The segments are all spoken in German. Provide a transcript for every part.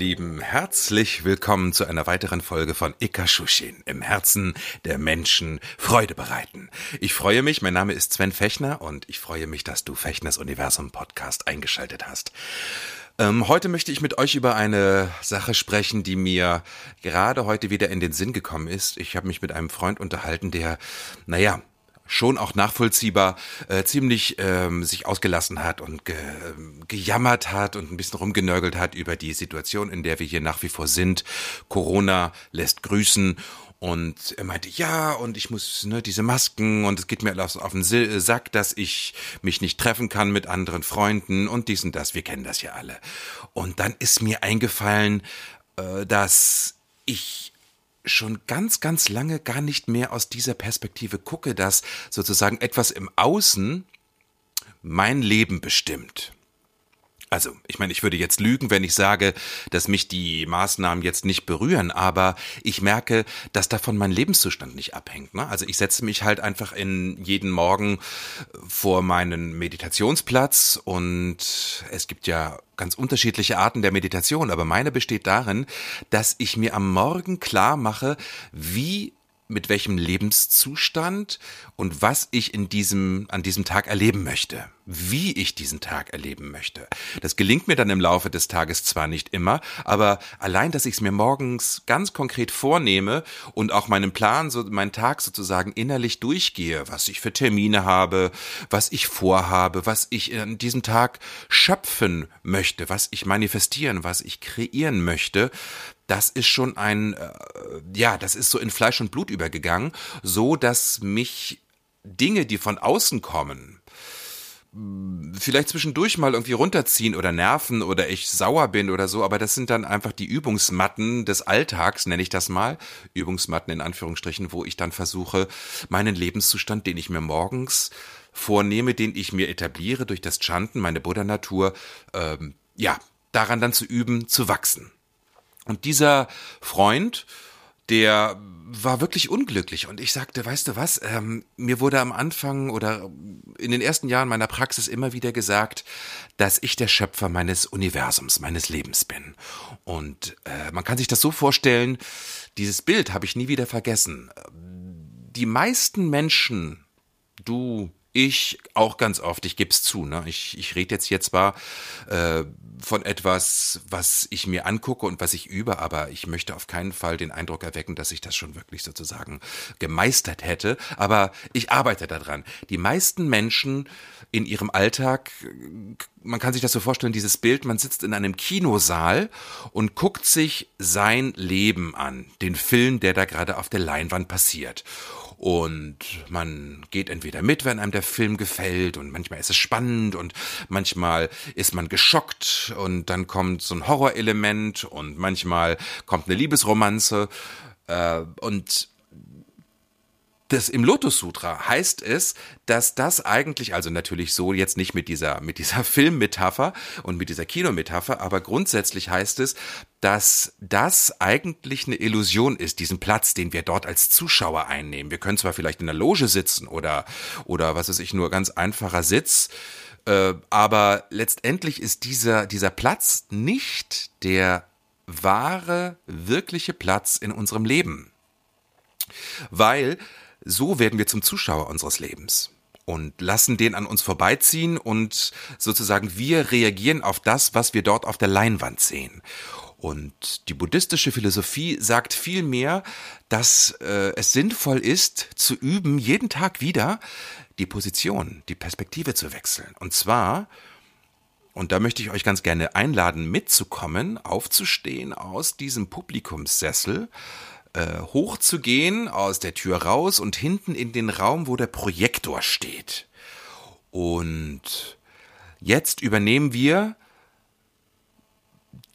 Lieben, herzlich willkommen zu einer weiteren Folge von Ikashushin, im Herzen der Menschen Freude bereiten. Ich freue mich, mein Name ist Sven Fechner und ich freue mich, dass du Fechners Universum Podcast eingeschaltet hast. Ähm, heute möchte ich mit euch über eine Sache sprechen, die mir gerade heute wieder in den Sinn gekommen ist. Ich habe mich mit einem Freund unterhalten, der, naja, schon auch nachvollziehbar äh, ziemlich ähm, sich ausgelassen hat und ge, gejammert hat und ein bisschen rumgenörgelt hat über die Situation, in der wir hier nach wie vor sind. Corona lässt grüßen und er meinte, ja, und ich muss ne, diese Masken und es geht mir alles auf den Sack, dass ich mich nicht treffen kann mit anderen Freunden und dies und das. Wir kennen das ja alle. Und dann ist mir eingefallen, äh, dass ich schon ganz, ganz lange gar nicht mehr aus dieser Perspektive gucke, dass sozusagen etwas im Außen mein Leben bestimmt. Also, ich meine, ich würde jetzt lügen, wenn ich sage, dass mich die Maßnahmen jetzt nicht berühren, aber ich merke, dass davon mein Lebenszustand nicht abhängt. Ne? Also ich setze mich halt einfach in jeden Morgen vor meinen Meditationsplatz und es gibt ja ganz unterschiedliche Arten der Meditation, aber meine besteht darin, dass ich mir am Morgen klar mache, wie mit welchem Lebenszustand und was ich in diesem, an diesem Tag erleben möchte, wie ich diesen Tag erleben möchte. Das gelingt mir dann im Laufe des Tages zwar nicht immer, aber allein, dass ich es mir morgens ganz konkret vornehme und auch meinen Plan, so meinen Tag sozusagen innerlich durchgehe, was ich für Termine habe, was ich vorhabe, was ich an diesem Tag schöpfen möchte, was ich manifestieren, was ich kreieren möchte, das ist schon ein, äh, ja, das ist so in Fleisch und Blut übergegangen, so dass mich Dinge, die von außen kommen, vielleicht zwischendurch mal irgendwie runterziehen oder nerven oder ich sauer bin oder so, aber das sind dann einfach die Übungsmatten des Alltags, nenne ich das mal, Übungsmatten in Anführungsstrichen, wo ich dann versuche, meinen Lebenszustand, den ich mir morgens vornehme, den ich mir etabliere durch das Chanten, meine Buddha-Natur, ähm, ja, daran dann zu üben, zu wachsen. Und dieser Freund, der war wirklich unglücklich. Und ich sagte, weißt du was, ähm, mir wurde am Anfang oder in den ersten Jahren meiner Praxis immer wieder gesagt, dass ich der Schöpfer meines Universums, meines Lebens bin. Und äh, man kann sich das so vorstellen, dieses Bild habe ich nie wieder vergessen. Die meisten Menschen, du, ich auch ganz oft, ich gebe es zu, ne? ich, ich rede jetzt hier zwar äh, von etwas, was ich mir angucke und was ich übe, aber ich möchte auf keinen Fall den Eindruck erwecken, dass ich das schon wirklich sozusagen gemeistert hätte, aber ich arbeite daran. Die meisten Menschen in ihrem Alltag, man kann sich das so vorstellen, dieses Bild, man sitzt in einem Kinosaal und guckt sich sein Leben an, den Film, der da gerade auf der Leinwand passiert. Und man geht entweder mit, wenn einem der Film gefällt, und manchmal ist es spannend und manchmal ist man geschockt und dann kommt so ein Horrorelement und manchmal kommt eine Liebesromanze. Äh, und das im Lotus Sutra heißt es, dass das eigentlich, also natürlich so jetzt nicht mit dieser, mit dieser Filmmetapher und mit dieser Kinometapher, aber grundsätzlich heißt es, dass das eigentlich eine Illusion ist, diesen Platz, den wir dort als Zuschauer einnehmen. Wir können zwar vielleicht in der Loge sitzen oder, oder was weiß ich, nur ganz einfacher Sitz, äh, aber letztendlich ist dieser, dieser Platz nicht der wahre, wirkliche Platz in unserem Leben. Weil so werden wir zum Zuschauer unseres Lebens und lassen den an uns vorbeiziehen und sozusagen wir reagieren auf das, was wir dort auf der Leinwand sehen. Und die buddhistische Philosophie sagt vielmehr, dass äh, es sinnvoll ist, zu üben, jeden Tag wieder die Position, die Perspektive zu wechseln. Und zwar, und da möchte ich euch ganz gerne einladen, mitzukommen, aufzustehen aus diesem Publikumssessel äh, hochzugehen, aus der Tür raus und hinten in den Raum, wo der Projektor steht. Und jetzt übernehmen wir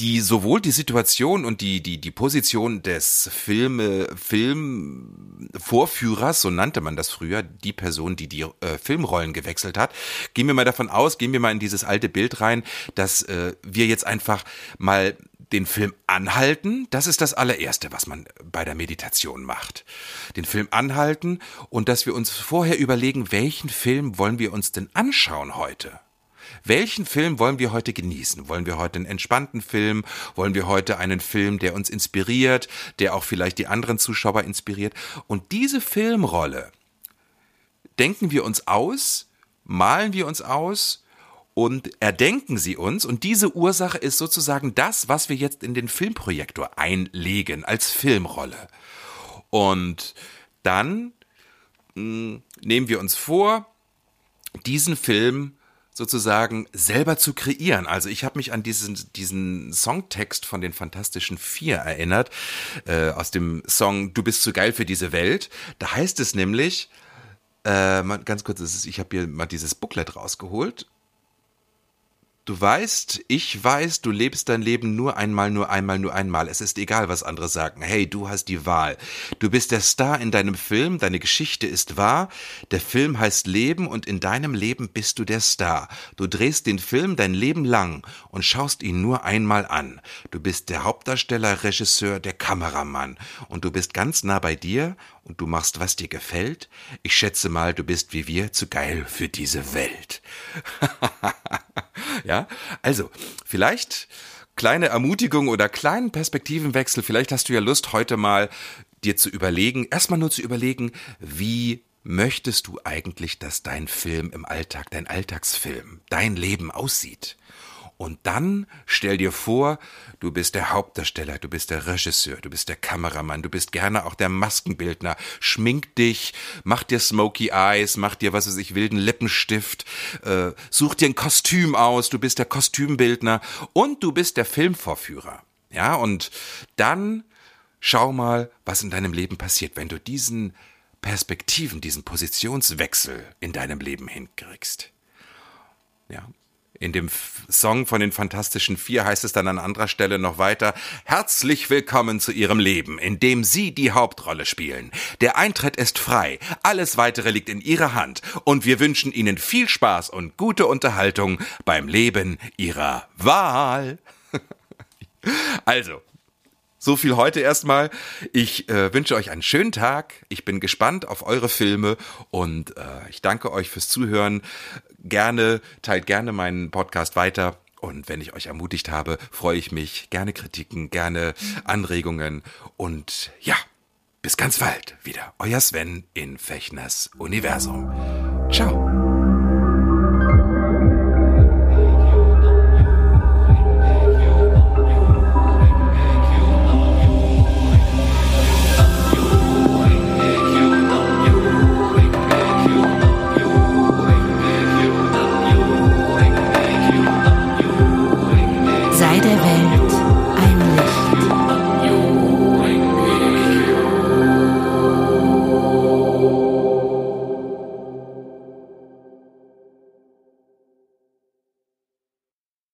die sowohl die Situation und die die die Position des Filme Filmvorführers, so nannte man das früher, die Person, die die äh, Filmrollen gewechselt hat. Gehen wir mal davon aus, gehen wir mal in dieses alte Bild rein, dass äh, wir jetzt einfach mal den Film anhalten, das ist das allererste, was man bei der Meditation macht. Den Film anhalten und dass wir uns vorher überlegen, welchen Film wollen wir uns denn anschauen heute? Welchen Film wollen wir heute genießen? Wollen wir heute einen entspannten Film? Wollen wir heute einen Film, der uns inspiriert, der auch vielleicht die anderen Zuschauer inspiriert? Und diese Filmrolle denken wir uns aus, malen wir uns aus und erdenken sie uns. Und diese Ursache ist sozusagen das, was wir jetzt in den Filmprojektor einlegen als Filmrolle. Und dann mh, hm, nehmen wir uns vor, diesen Film sozusagen selber zu kreieren. Also ich habe mich an diesen, diesen Songtext von den Fantastischen Vier erinnert, äh, aus dem Song Du bist zu geil für diese Welt. Da heißt es nämlich, äh, ganz kurz, ich habe hier mal dieses Booklet rausgeholt Du weißt, ich weiß, du lebst dein Leben nur einmal, nur einmal, nur einmal. Es ist egal, was andere sagen. Hey, du hast die Wahl. Du bist der Star in deinem Film, deine Geschichte ist wahr, der Film heißt Leben und in deinem Leben bist du der Star. Du drehst den Film dein Leben lang und schaust ihn nur einmal an. Du bist der Hauptdarsteller, Regisseur, der Kameramann und du bist ganz nah bei dir und du machst, was dir gefällt. Ich schätze mal, du bist wie wir zu geil für diese Welt. ja, also, vielleicht kleine Ermutigung oder kleinen Perspektivenwechsel. Vielleicht hast du ja Lust, heute mal dir zu überlegen, erstmal nur zu überlegen, wie möchtest du eigentlich, dass dein Film im Alltag, dein Alltagsfilm, dein Leben aussieht? Und dann stell dir vor, du bist der Hauptdarsteller, du bist der Regisseur, du bist der Kameramann, du bist gerne auch der Maskenbildner. Schmink dich, mach dir Smoky Eyes, mach dir, was weiß ich, wilden Lippenstift, äh, such dir ein Kostüm aus, du bist der Kostümbildner und du bist der Filmvorführer. Ja, und dann schau mal, was in deinem Leben passiert, wenn du diesen Perspektiven, diesen Positionswechsel in deinem Leben hinkriegst. Ja, in dem Song von den Fantastischen Vier heißt es dann an anderer Stelle noch weiter, herzlich willkommen zu Ihrem Leben, in dem Sie die Hauptrolle spielen. Der Eintritt ist frei, alles weitere liegt in Ihrer Hand und wir wünschen Ihnen viel Spaß und gute Unterhaltung beim Leben Ihrer Wahl. also, so viel heute erstmal. Ich äh, wünsche euch einen schönen Tag. Ich bin gespannt auf eure Filme und äh, ich danke euch fürs Zuhören gerne, teilt gerne meinen Podcast weiter. Und wenn ich euch ermutigt habe, freue ich mich. Gerne Kritiken, gerne Anregungen. Und ja, bis ganz bald wieder. Euer Sven in Fechners Universum.